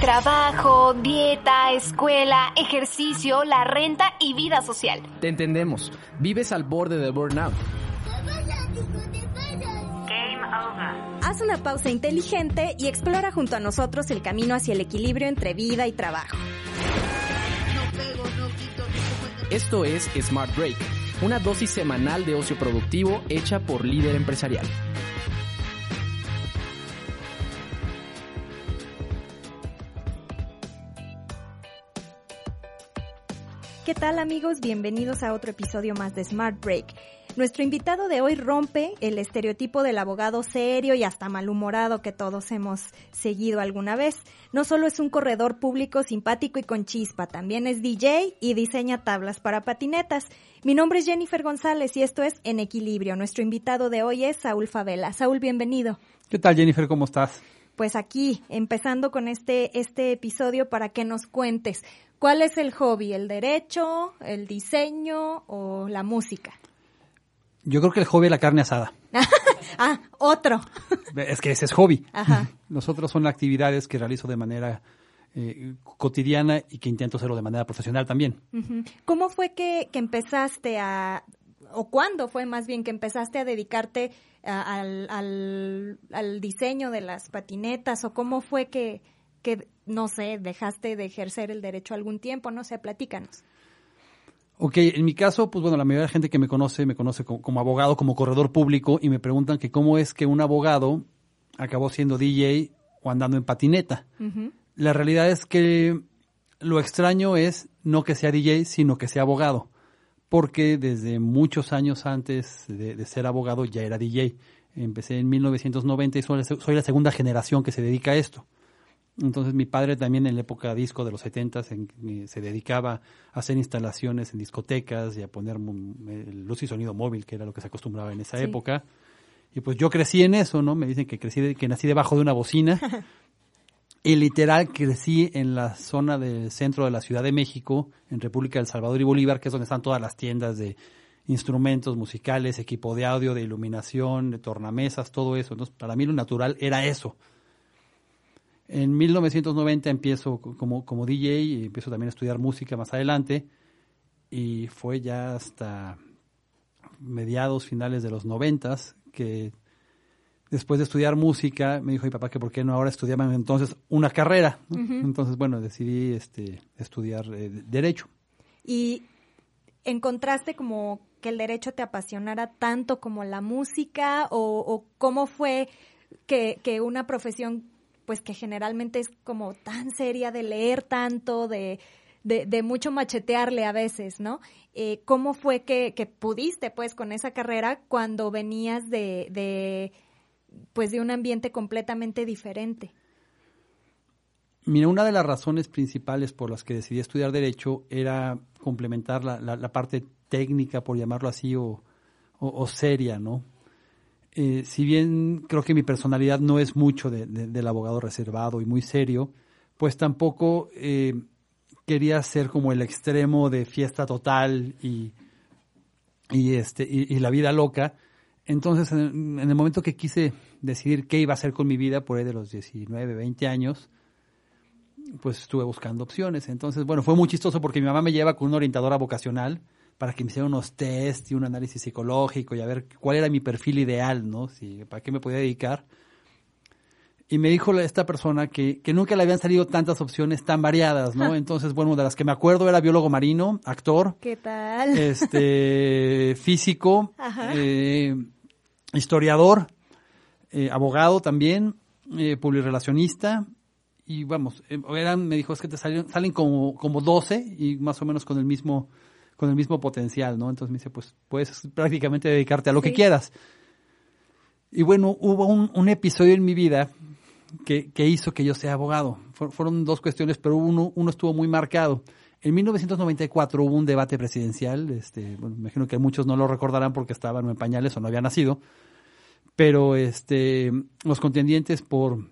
Trabajo, dieta, escuela, ejercicio, la renta y vida social. Te entendemos. Vives al borde del burnout. Game over. Haz una pausa inteligente y explora junto a nosotros el camino hacia el equilibrio entre vida y trabajo. Esto es Smart Break, una dosis semanal de ocio productivo hecha por líder empresarial. ¿Qué tal amigos? Bienvenidos a otro episodio más de Smart Break. Nuestro invitado de hoy rompe el estereotipo del abogado serio y hasta malhumorado que todos hemos seguido alguna vez. No solo es un corredor público simpático y con chispa, también es DJ y diseña tablas para patinetas. Mi nombre es Jennifer González y esto es En Equilibrio. Nuestro invitado de hoy es Saúl Favela. Saúl, bienvenido. ¿Qué tal Jennifer? ¿Cómo estás? Pues aquí, empezando con este, este episodio para que nos cuentes ¿Cuál es el hobby? ¿El derecho, el diseño o la música? Yo creo que el hobby es la carne asada. ah, otro. es que ese es hobby. Ajá. Los otros son actividades que realizo de manera eh, cotidiana y que intento hacerlo de manera profesional también. ¿Cómo fue que, empezaste a, o cuándo fue más bien que empezaste a dedicarte al, al diseño de las patinetas o cómo fue que, que, no sé, dejaste de ejercer el derecho algún tiempo, no sé, platícanos. Ok, en mi caso, pues bueno, la mayoría de la gente que me conoce, me conoce como, abogado, como corredor público, y me preguntan que cómo es que un abogado acabó siendo DJ o andando en patineta. La realidad es que lo extraño es no que sea DJ, sino que sea abogado, porque desde muchos años antes de, ser abogado ya era DJ. Empecé en 1990 y soy la segunda generación que se dedica a esto. Entonces mi padre también en la época disco de los 70 eh, se, dedicaba a hacer instalaciones en discotecas y a poner luz y sonido móvil, que era lo que se acostumbraba en esa época. Y pues yo crecí en eso, ¿no? Me dicen que crecí, que nací debajo de una bocina. y literal crecí en la zona del centro de la Ciudad de México, en República del Salvador y Bolívar, que es donde están todas las tiendas de instrumentos musicales, equipo de audio, de iluminación, de tornamesas, todo eso. Entonces, para mí lo natural era eso en 1990 empiezo como, como DJ y empiezo también a estudiar música más adelante y fue ya hasta mediados, finales de los noventas que después de estudiar música me dijo mi papá que por qué no ahora estudiaban entonces una carrera. Entonces, bueno, decidí este, estudiar eh, derecho. ¿Y encontraste como que el derecho te apasionara tanto como la música o, o cómo fue que, que una profesión pues que generalmente es como tan seria de leer tanto, de, de, mucho machetearle a veces, ¿no? Eh, ¿Cómo fue que, pudiste, pues, con esa carrera cuando venías de, de, pues, de un ambiente completamente diferente? Mira, una de las razones principales por las que decidí estudiar Derecho era complementar la, la, parte técnica, por llamarlo así, o, o seria, ¿no? Eh, si bien creo que mi personalidad no es mucho del abogado reservado y muy serio, pues tampoco eh, quería ser como el extremo de fiesta total y, y este, y, la vida loca. Entonces, en, el momento que quise decidir qué iba a hacer con mi vida, por ahí de los 19, 20 años, pues estuve buscando opciones. Entonces, bueno, fue muy chistoso porque mi mamá me lleva con una orientadora vocacional para que me hicieran unos test y un análisis psicológico y a ver cuál era mi perfil ideal, ¿no? Si, ¿Para qué me podía dedicar? Y me dijo esta persona que, que nunca le habían salido tantas opciones tan variadas, ¿no? Entonces, bueno, de las que me acuerdo era biólogo marino, actor. ¿Qué tal? Este, físico, eh, historiador, eh, abogado también, eh, publirelacionista. Y vamos, eh, eran, me dijo, es que te salen, salen como, como 12 y más o menos con el mismo con el mismo potencial, ¿no? Entonces me dice, pues puedes prácticamente dedicarte a lo que quieras. Y bueno, hubo un, episodio en mi vida que, que hizo que yo sea abogado. fueron dos cuestiones, pero uno, uno estuvo muy marcado. En 1994 hubo un debate presidencial, este, bueno, me imagino que muchos no lo recordarán porque estaban en pañales o no había nacido, pero este, los contendientes por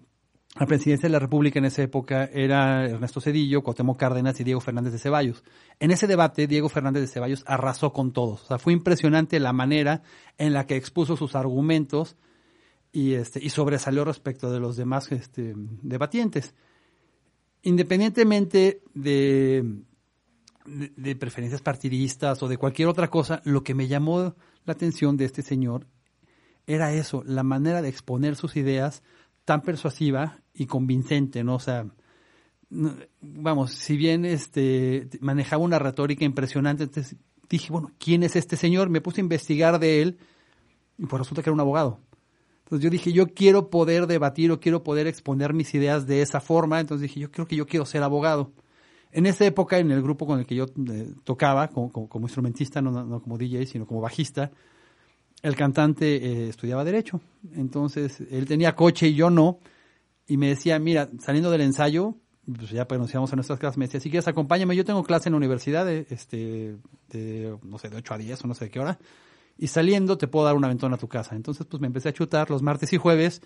la presidencia de la República en esa época era Ernesto Cedillo, Cuauhtémoc Cárdenas y Diego Fernández de Ceballos. En ese debate, Diego Fernández de Ceballos arrasó con todos. O sea, fue impresionante la manera en la que expuso sus argumentos y, este, y sobresalió respecto de los demás este, debatientes. Independientemente de, de, preferencias partidistas o de cualquier otra cosa, lo que me llamó la atención de este señor era eso, la manera de exponer sus ideas tan persuasiva y convincente, ¿no? O sea, vamos, si bien este manejaba una retórica impresionante, entonces dije, bueno, ¿quién es este señor? Me puse a investigar de él y pues resulta que era un abogado. Entonces yo dije, yo quiero poder debatir o quiero poder exponer mis ideas de esa forma. Entonces dije, yo creo que yo quiero ser abogado. En esa época, en el grupo con el que yo eh, tocaba, como, como, instrumentista, no, no, como DJ, sino como bajista, el cantante eh, estudiaba Derecho. Entonces él tenía coche y yo no. Y me decía, mira, saliendo del ensayo, pues ya pronunciamos a nuestras clases, me decía, si quieres acompáñame, yo tengo clase en la universidad de, este, de, no sé, de 8 a 10 o no sé de qué hora y saliendo te puedo dar una ventona a tu casa. Entonces, pues me empecé a chutar los martes y jueves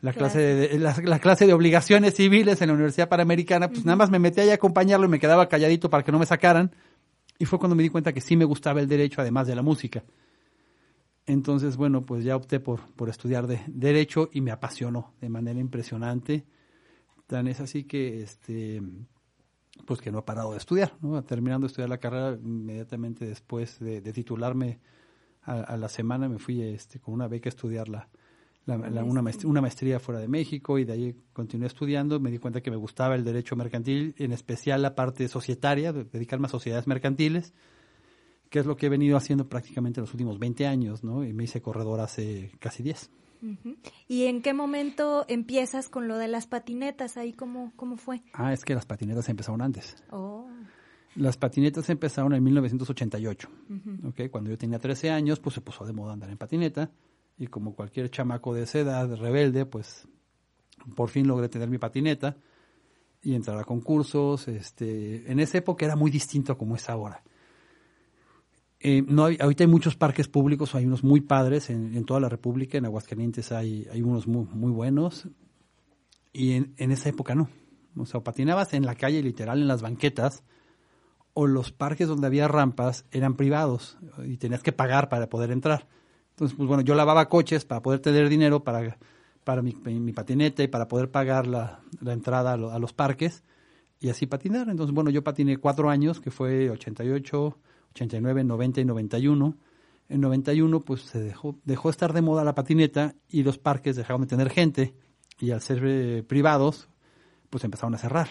la clase de, la, clase de obligaciones civiles en la Universidad Panamericana, pues nada más me metí ahí a acompañarlo y me quedaba calladito para que no me sacaran. Y fue cuando me di cuenta que sí me gustaba el derecho, además de la música. Entonces, bueno, pues ya opté por, por estudiar de, derecho y me apasionó de manera impresionante. Tan es así que, este, pues que no he parado de estudiar, ¿no? Terminando de estudiar la carrera, inmediatamente después de titularme, a, la semana me fui este, con una beca a estudiar la, una, una, maestría, fuera de México y de ahí continué estudiando. Me di cuenta que me gustaba el derecho mercantil, en especial la parte societaria, dedicarme a sociedades mercantiles, que es lo que he venido haciendo prácticamente los últimos 20 años, ¿no? Y me hice corredor hace casi 10. ¿Y en qué momento empiezas con lo de las patinetas? ¿Ahí cómo, cómo fue? Ah, es que las patinetas empezaron antes. Oh. Las patinetas empezaron en 1988. ¿okay? Cuando yo tenía 13 años, pues se puso de moda andar en patineta. Y como cualquier chamaco de esa edad, rebelde, pues por fin logré tener mi patineta y entrar a concursos. Este, en esa época era muy distinto como es ahora. Eh, no ahorita hay muchos parques públicos, hay unos muy padres en, toda la República, en Aguascalientes hay, hay unos muy, muy buenos, y en, en, esa época no. O sea, patinabas en la calle, literal, en las banquetas, o los parques donde había rampas eran privados y tenías que pagar para poder entrar. Entonces, pues bueno, yo lavaba coches para poder tener dinero para, para mi, mi patineta y para poder pagar la, la entrada a, los parques y así patinar. Entonces, bueno, yo patiné cuatro años, que fue 88, 89, 90 y 91. En 91, pues se dejó, dejó estar de moda la patineta y los parques dejaron de tener gente y al ser eh, privados, pues empezaron a cerrar.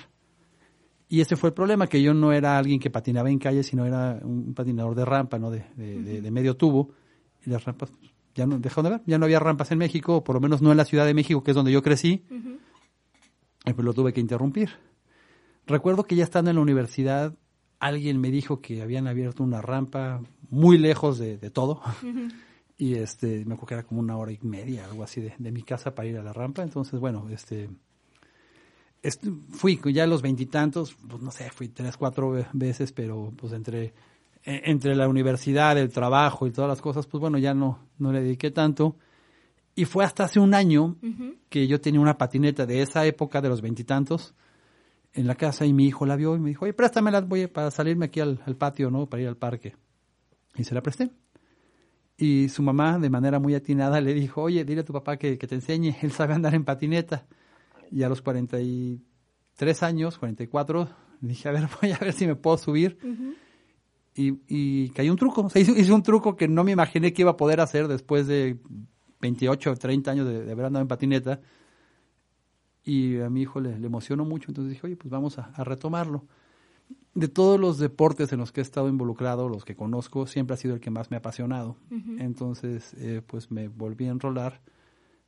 Y ese fue el problema, que yo no era alguien que patinaba en calle, sino era un patinador de rampa, ¿no? De, de, medio tubo. Y las rampas ya no dejaron de ver, ya no había rampas en México, o por lo menos no en la Ciudad de México, que es donde yo crecí. Y pues lo tuve que interrumpir. Recuerdo que ya estando en la universidad, alguien me dijo que habían abierto una rampa muy lejos de, todo. Y este, me acuerdo que era como una hora y media, algo así, de, de mi casa para ir a la rampa. Entonces, bueno, este, fui ya a los veintitantos, pues no sé, fui tres, cuatro veces, pero pues entre, e, entre la universidad, el trabajo y todas las cosas, pues bueno, ya no, no le dediqué tanto. Y fue hasta hace un año que yo tenía una patineta de esa época, de los veintitantos, en la casa y mi hijo la vio y me dijo, oye, préstamela voy para salirme aquí al, patio, ¿no? Para ir al parque. Y se la presté. Y su mamá, de manera muy atinada, le dijo, oye, dile a tu papá que, que te enseñe, él sabe andar en patineta. Y a los 43 años, 44, dije, a ver, voy a ver si me puedo subir. y, y cayó un truco. O sea, hice, un truco que no me imaginé que iba a poder hacer después de 28 o 30 años de, haber andado en patineta. Y a mi hijo le, emocionó mucho, entonces dije, oye, pues vamos a, retomarlo. De todos los deportes en los que he estado involucrado, los que conozco, siempre ha sido el que más me ha apasionado. Entonces, eh, pues me volví a enrolar.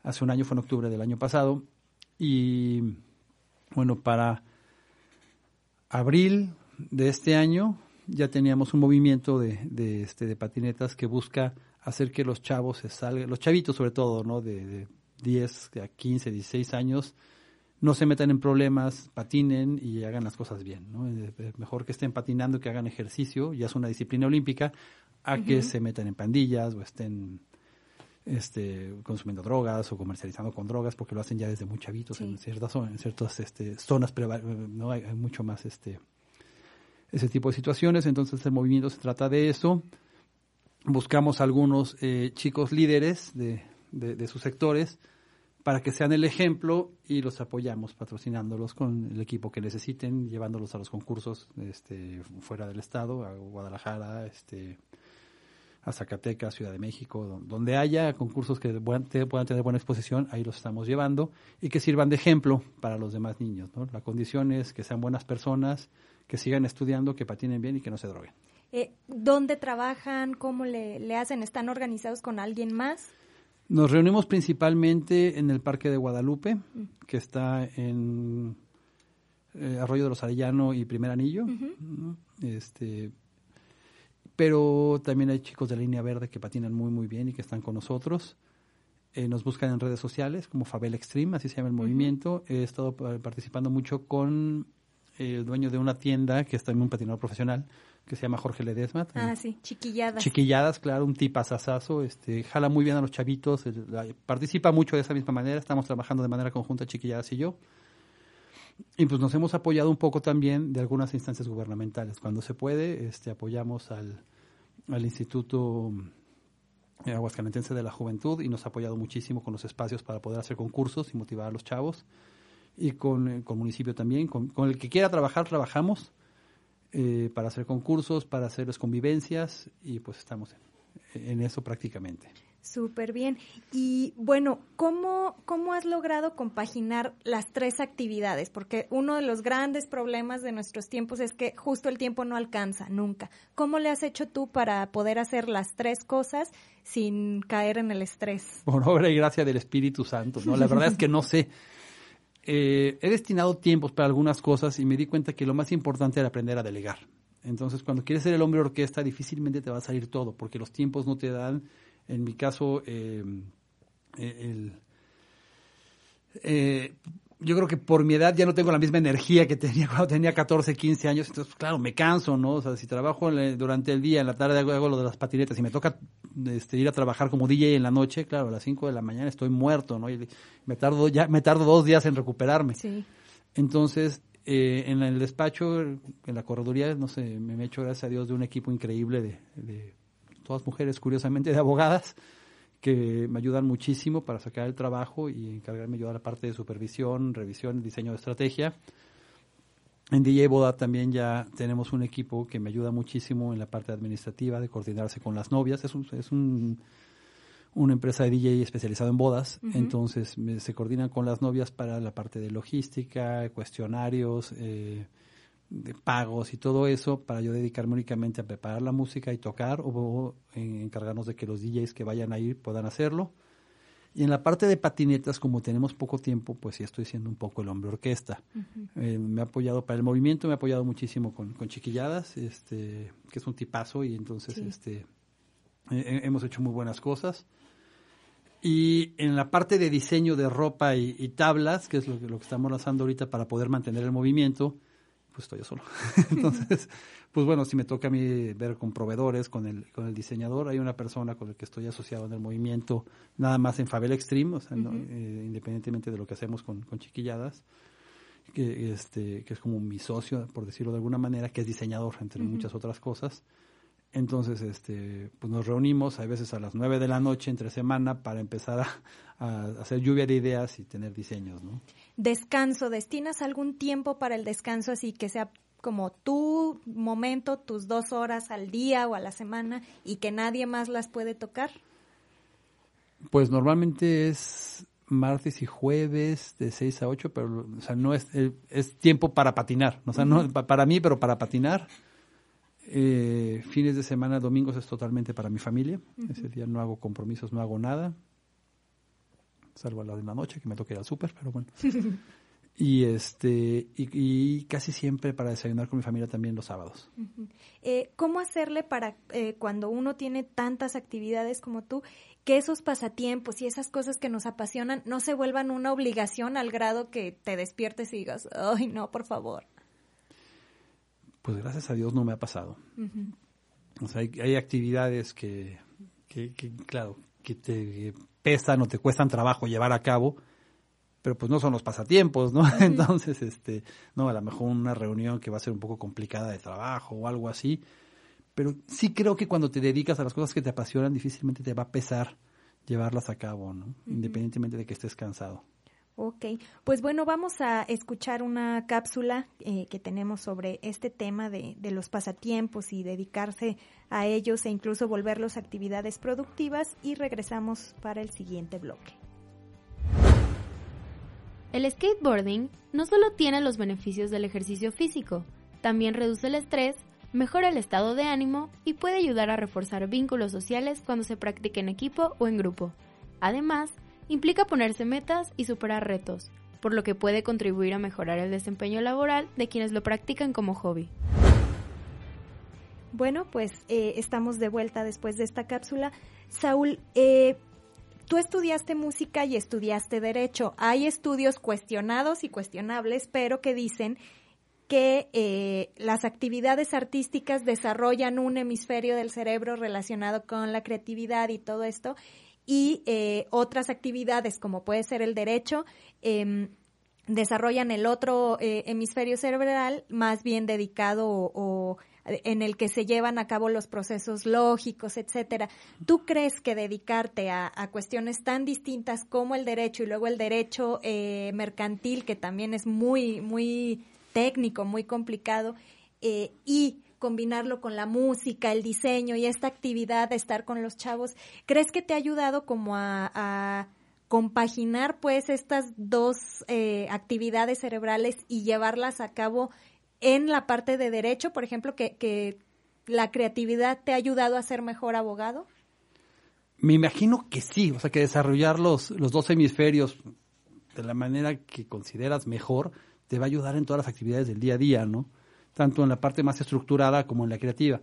Hace un año, fue en octubre del año pasado, y bueno, para abril de este año ya teníamos un movimiento de, de, este, de patinetas que busca hacer que los chavos se salgan, los chavitos sobre todo, ¿no? De, de 10 a 15, 16 años, no se metan en problemas, patinen y hagan las cosas bien. ¿no? Mejor que estén patinando, que hagan ejercicio, ya es una disciplina olímpica, a que se metan en pandillas o estén este, consumiendo drogas o comercializando con drogas, porque lo hacen ya desde muy chavitos en ciertas zonas, en ciertas este, zonas, pero no hay, mucho más este ese tipo de situaciones. Entonces el movimiento se trata de eso. Buscamos algunos eh, chicos líderes de, de sus sectores para que sean el ejemplo y los apoyamos patrocinándolos con el equipo que necesiten, llevándolos a los concursos este, fuera del estado, a Guadalajara, este, a Zacatecas, Ciudad de México, donde haya concursos que puedan, tener buena exposición, ahí los estamos llevando y que sirvan de ejemplo para los demás niños. La condición es que sean buenas personas, que sigan estudiando, que patinen bien y que no se droguen. Eh, ¿Dónde trabajan? ¿Cómo le, le hacen? ¿Están organizados con alguien más? Nos reunimos principalmente en el Parque de Guadalupe, que está en eh, Arroyo de los Arellano y Primer Anillo. este, pero también hay chicos de la línea verde que patinan muy, muy bien y que están con nosotros. Eh, nos buscan en redes sociales como Fabel Extreme, así se llama el movimiento. He estado participando mucho con el dueño de una tienda que está en un patinador profesional que se llama Jorge Ledesma. Ah, sí, chiquilladas. Chiquilladas, claro, un tipazazazo, este, jala muy bien a los chavitos, participa mucho de esa misma manera, estamos trabajando de manera conjunta Chiquilladas y yo. Y pues nos hemos apoyado un poco también de algunas instancias gubernamentales. Cuando se puede, este, apoyamos al, al Instituto Aguascalentense de la Juventud y nos ha apoyado muchísimo con los espacios para poder hacer concursos y motivar a los chavos. Y con, el municipio también, con, con el que quiera trabajar, trabajamos eh, para hacer concursos, para hacer las convivencias y pues estamos en, eso prácticamente. Súper bien. Y bueno, ¿cómo, ¿cómo has logrado compaginar las tres actividades? Porque uno de los grandes problemas de nuestros tiempos es que justo el tiempo no alcanza, nunca. ¿Cómo le has hecho tú para poder hacer las tres cosas sin caer en el estrés? Por obra y gracia del Espíritu Santo, ¿no? La verdad es que no sé. Eh, he destinado tiempos para algunas cosas y me di cuenta que lo más importante era aprender a delegar. Entonces, cuando quieres ser el hombre orquesta, difícilmente te va a salir todo, porque los tiempos no te dan. En mi caso, eh, el, eh, yo creo que por mi edad ya no tengo la misma energía que tenía cuando tenía 14, 15 años. Entonces, pues, claro, me canso, ¿no? O sea, si trabajo durante el día, en la tarde hago, lo de las patinetas y me toca este, ir a trabajar como DJ en la noche, claro, a las 5 de la mañana estoy muerto, ¿no? Y me tardo, ya, me tardo dos días en recuperarme. Sí. Entonces, eh, en el despacho, en la correduría, no sé, me he hecho, gracias a Dios, de un equipo increíble de, de todas mujeres, curiosamente, de abogadas que me ayudan muchísimo para sacar el trabajo y encargarme de ayudar a la parte de supervisión, revisión, diseño de estrategia. En DJ Boda también ya tenemos un equipo que me ayuda muchísimo en la parte administrativa, de coordinarse con las novias. Es, un, es un, una empresa de DJ especializada en bodas, entonces se coordinan con las novias para la parte de logística, cuestionarios, eh, de pagos y todo eso para yo dedicarme únicamente a preparar la música y tocar o, encargarnos de que los DJs que vayan a ir puedan hacerlo. Y en la parte de patinetas, como tenemos poco tiempo, pues sí estoy siendo un poco el hombre orquesta. Eh, me ha apoyado para el movimiento, me ha apoyado muchísimo con, con Chiquilladas, este, que es un tipazo y entonces este, hemos hecho muy buenas cosas. Y en la parte de diseño de ropa y, tablas, que es lo, lo que estamos lanzando ahorita para poder mantener el movimiento, pues estoy yo solo. Entonces, pues bueno, si me toca a mí ver con proveedores, con el, con el diseñador, hay una persona con la que estoy asociado en el movimiento, nada más en Fabel Extreme, o sea, eh, independientemente de lo que hacemos con, con chiquilladas, que, este, que es como mi socio, por decirlo de alguna manera, que es diseñador, entre muchas otras cosas. Entonces, este, pues nos reunimos a veces a las nueve de la noche entre semana para empezar a, a, hacer lluvia de ideas y tener diseños, ¿no? Descanso, ¿destinas algún tiempo para el descanso así que sea como tu momento, tus dos horas al día o a la semana y que nadie más las puede tocar? Pues normalmente es martes y jueves de 6 a 8, pero o sea, no es, es tiempo para patinar, o sea, no para mí, pero para patinar eh, fines de semana, domingos es totalmente para mi familia. Ese día no hago compromisos, no hago nada. Salvo a la de la noche, que me toque ir al súper, pero bueno. Y este y, casi siempre para desayunar con mi familia también los sábados. eh, ¿Cómo hacerle para eh, cuando uno tiene tantas actividades como tú, que esos pasatiempos y esas cosas que nos apasionan no se vuelvan una obligación al grado que te despiertes y digas, ay no, por favor? Pues gracias a Dios no me ha pasado. O sea, hay, hay actividades que, que, que, claro, que te pesan o te cuestan trabajo llevar a cabo, pero pues no son los pasatiempos, ¿no? Entonces, este, no, a lo mejor una reunión que va a ser un poco complicada de trabajo o algo así, pero sí creo que cuando te dedicas a las cosas que te apasionan, difícilmente te va a pesar llevarlas a cabo, ¿no? Independientemente de que estés cansado. Ok, pues bueno, vamos a escuchar una cápsula eh, que tenemos sobre este tema de, de, los pasatiempos y dedicarse a ellos e incluso volverlos actividades productivas y regresamos para el siguiente bloque. El skateboarding no solo tiene los beneficios del ejercicio físico, también reduce el estrés, mejora el estado de ánimo y puede ayudar a reforzar vínculos sociales cuando se practica en equipo o en grupo. Además, implica ponerse metas y superar retos, por lo que puede contribuir a mejorar el desempeño laboral de quienes lo practican como hobby. Bueno, pues eh, estamos de vuelta después de esta cápsula. Saúl, eh, tú estudiaste música y estudiaste derecho. Hay estudios cuestionados y cuestionables, pero que dicen que eh, las actividades artísticas desarrollan un hemisferio del cerebro relacionado con la creatividad y todo esto, y eh, otras actividades como puede ser el derecho eh, desarrollan el otro eh, hemisferio cerebral más bien dedicado o, en el que se llevan a cabo los procesos lógicos, etcétera. ¿Tú crees que dedicarte a, cuestiones tan distintas como el derecho y luego el derecho eh, mercantil, que también es muy, muy técnico, muy complicado, y combinarlo con la música, el diseño y esta actividad de estar con los chavos, ¿crees que te ha ayudado como a, compaginar pues estas dos eh, actividades cerebrales y llevarlas a cabo en la parte de derecho, por ejemplo, que, que la creatividad te ha ayudado a ser mejor abogado? Me imagino que sí, o sea, que desarrollar los, los dos hemisferios de la manera que consideras mejor te va a ayudar en todas las actividades del día a día, ¿no? Tanto en la parte más estructurada como en la creativa.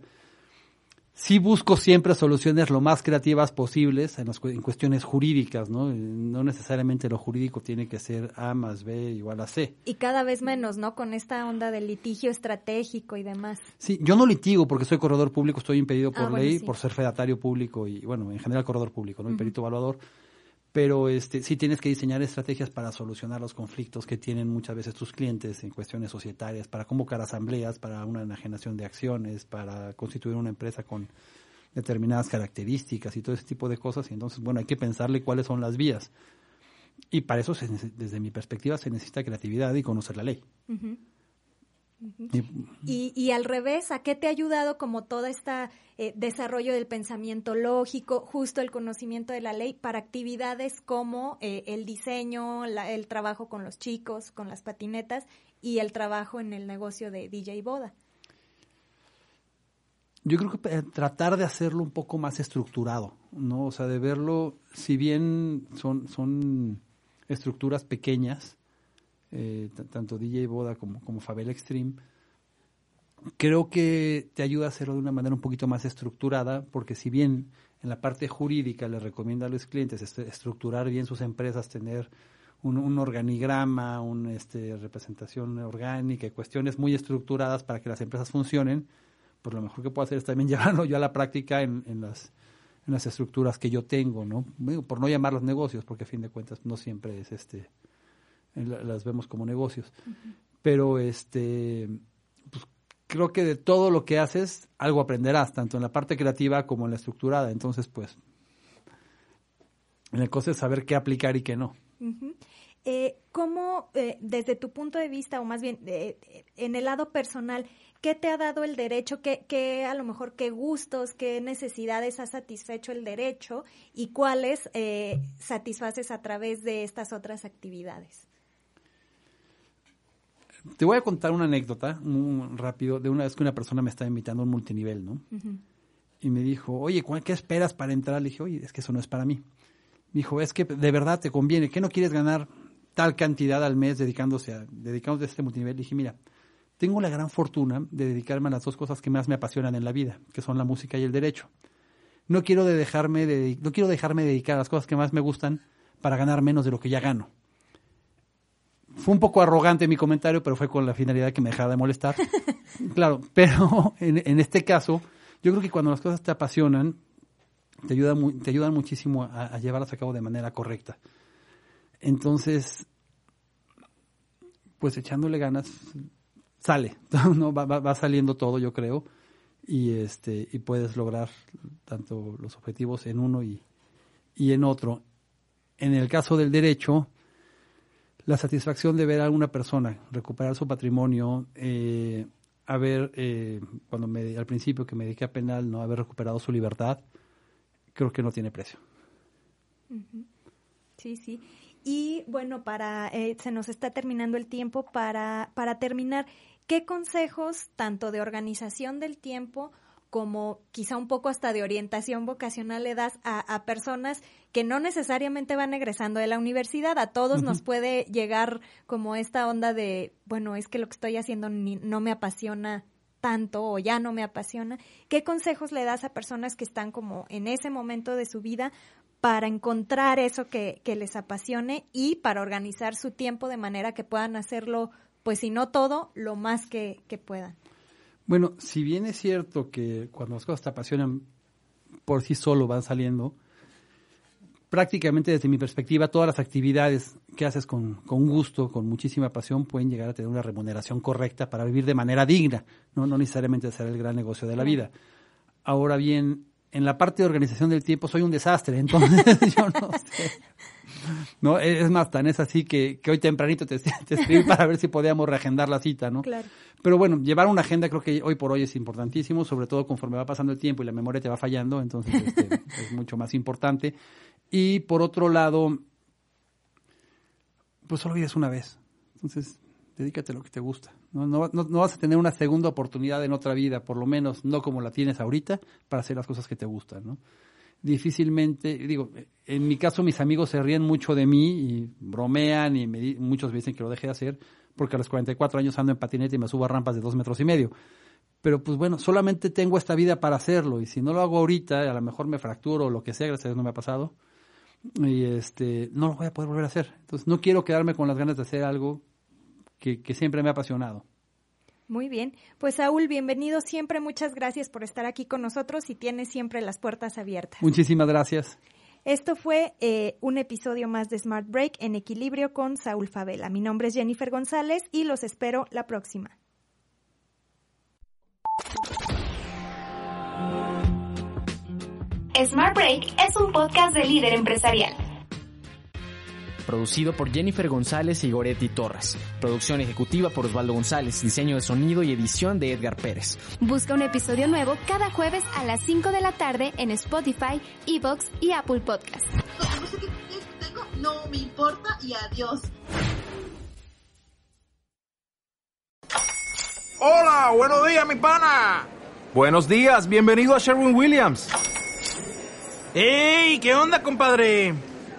Sí busco siempre soluciones lo más creativas posibles en, las, en cuestiones jurídicas, ¿no? No necesariamente lo jurídico tiene que ser A más B igual a C. Y cada vez menos, ¿no? Con esta onda del litigio estratégico y demás. Sí, yo no litigo porque soy corredor público, estoy impedido por ah, bueno, ley, sí. por ser fedatario público y, bueno, en general corredor público, ¿no? -huh. perito evaluador pero este, sí tienes que diseñar estrategias para solucionar los conflictos que tienen muchas veces tus clientes en cuestiones societarias, para convocar asambleas, para una enajenación de acciones, para constituir una empresa con determinadas características y todo ese tipo de cosas. Y entonces, bueno, hay que pensarle cuáles son las vías. Y para eso, se, desde mi perspectiva, se necesita creatividad y conocer la ley. Y, y, al revés, ¿a qué te ha ayudado como todo este eh, desarrollo del pensamiento lógico, justo el conocimiento de la ley para actividades como eh, el diseño, la, el trabajo con los chicos, con las patinetas y el trabajo en el negocio de DJ Boda? Yo creo que eh, tratar de hacerlo un poco más estructurado, ¿no? O sea, de verlo, si bien son, son estructuras pequeñas, eh, tanto DJ Boda como, como Fabel Extreme, creo que te ayuda a hacerlo de una manera un poquito más estructurada, porque si bien en la parte jurídica les recomienda a los clientes estructurar bien sus empresas, tener un, organigrama, una este, representación orgánica cuestiones muy estructuradas para que las empresas funcionen, pues lo mejor que puedo hacer es también llevarlo yo a la práctica en, en las en las estructuras que yo tengo, ¿no? Por no llamarlos negocios, porque a fin de cuentas no siempre es este las vemos como negocios. Uh -huh. Pero este pues, creo que de todo lo que haces, algo aprenderás, tanto en la parte creativa como en la estructurada. Entonces, pues, la cosa es saber qué aplicar y qué no. Uh -huh. eh, ¿Cómo, eh, desde tu punto de vista, o más bien eh, en el lado personal, qué te ha dado el derecho? ¿Qué, qué, a lo mejor qué gustos, qué necesidades ha satisfecho el derecho y cuáles eh, satisfaces a través de estas otras actividades? Te voy a contar una anécdota muy rápido de una vez que una persona me estaba invitando a un multinivel, ¿no? Uh -huh. Y me dijo, oye, ¿qué esperas para entrar? Le dije, oye, es que eso no es para mí. Me dijo, es que de verdad te conviene, ¿qué no quieres ganar tal cantidad al mes dedicándose a, dedicándose a este multinivel, dije, mira, tengo la gran fortuna de dedicarme a las dos cosas que más me apasionan en la vida, que son la música y el derecho. No quiero, de dejarme de, no quiero dejarme dedicar a las cosas que más me gustan para ganar menos de lo que ya gano. Fue un poco arrogante mi comentario, pero fue con la finalidad que me dejara de molestar. claro, pero en, en, este caso, yo creo que cuando las cosas te apasionan, te, ayuda, te ayudan muchísimo a, a llevarlas a cabo de manera correcta. Entonces, pues echándole ganas, sale, ¿no? Va, va, saliendo todo, yo creo, y, este, y puedes lograr tanto los objetivos en uno y, y en otro. En el caso del derecho, la satisfacción de ver a una persona recuperar su patrimonio, eh, haber, eh, cuando me, al principio que me dediqué a penal, no haber recuperado su libertad, creo que no tiene precio. Sí, sí. Y bueno, para eh, se nos está terminando el tiempo para, para terminar. ¿Qué consejos, tanto de organización del tiempo como quizá un poco hasta de orientación vocacional le das a, personas que no necesariamente van egresando de la universidad? A todos nos puede llegar como esta onda de, bueno, es que lo que estoy haciendo no me apasiona tanto o ya no me apasiona. ¿Qué consejos le das a personas que están como en ese momento de su vida para encontrar eso que, que les apasione y para organizar su tiempo de manera que puedan hacerlo pues si no todo, lo más que, puedan. Bueno, si bien es cierto que cuando las cosas te apasionan por sí solo van saliendo, prácticamente desde mi perspectiva todas las actividades que haces con, con, gusto, con muchísima pasión, pueden llegar a tener una remuneración correcta para vivir de manera digna, no, no necesariamente hacer el gran negocio de la vida. Ahora bien, en la parte de organización del tiempo soy un desastre, entonces yo no sé. ¿no? Es más, tan es así que, que hoy tempranito te, te, escribí para ver si podíamos reagendar la cita, ¿no? Claro. Pero bueno, llevar una agenda creo que hoy por hoy es importantísimo, sobre todo conforme va pasando el tiempo y la memoria te va fallando, entonces este, es mucho más importante. Y por otro lado, pues solo vives una vez. Entonces, dedícate a lo que te gusta. ¿no? No, no, no, vas a tener una segunda oportunidad en otra vida, por lo menos no como la tienes ahorita, para hacer las cosas que te gustan, ¿no? Difícilmente, digo, en mi caso mis amigos se ríen mucho de mí y bromean y me, muchos me dicen que lo deje de hacer porque a los 44 años ando en patinete y me subo a rampas de dos metros y medio. Pero pues bueno, solamente tengo esta vida para hacerlo y si no lo hago ahorita, a lo mejor me fracturo o lo que sea, gracias a Dios no me ha pasado, y este, no lo voy a poder volver a hacer. Entonces no quiero quedarme con las ganas de hacer algo que, que siempre me ha apasionado. Muy bien. Pues Saúl, bienvenido siempre. Muchas gracias por estar aquí con nosotros y tienes siempre las puertas abiertas. Muchísimas gracias. Esto fue eh, un episodio más de Smart Break en equilibrio con Saúl Favela. Mi nombre es Jennifer González y los espero la próxima. Smart Break es un podcast de líder empresarial producido por Jennifer González y Goretti Torres. Producción ejecutiva por Osvaldo González, diseño de sonido y edición de Edgar Pérez. Busca un episodio nuevo cada jueves a las 5 de la tarde en Spotify, Evox y Apple Podcast. No me importa y adiós. Hola, buenos días, mi pana. Buenos días, bienvenido a Sherwin Williams. ¡Ey! ¿Qué onda, compadre?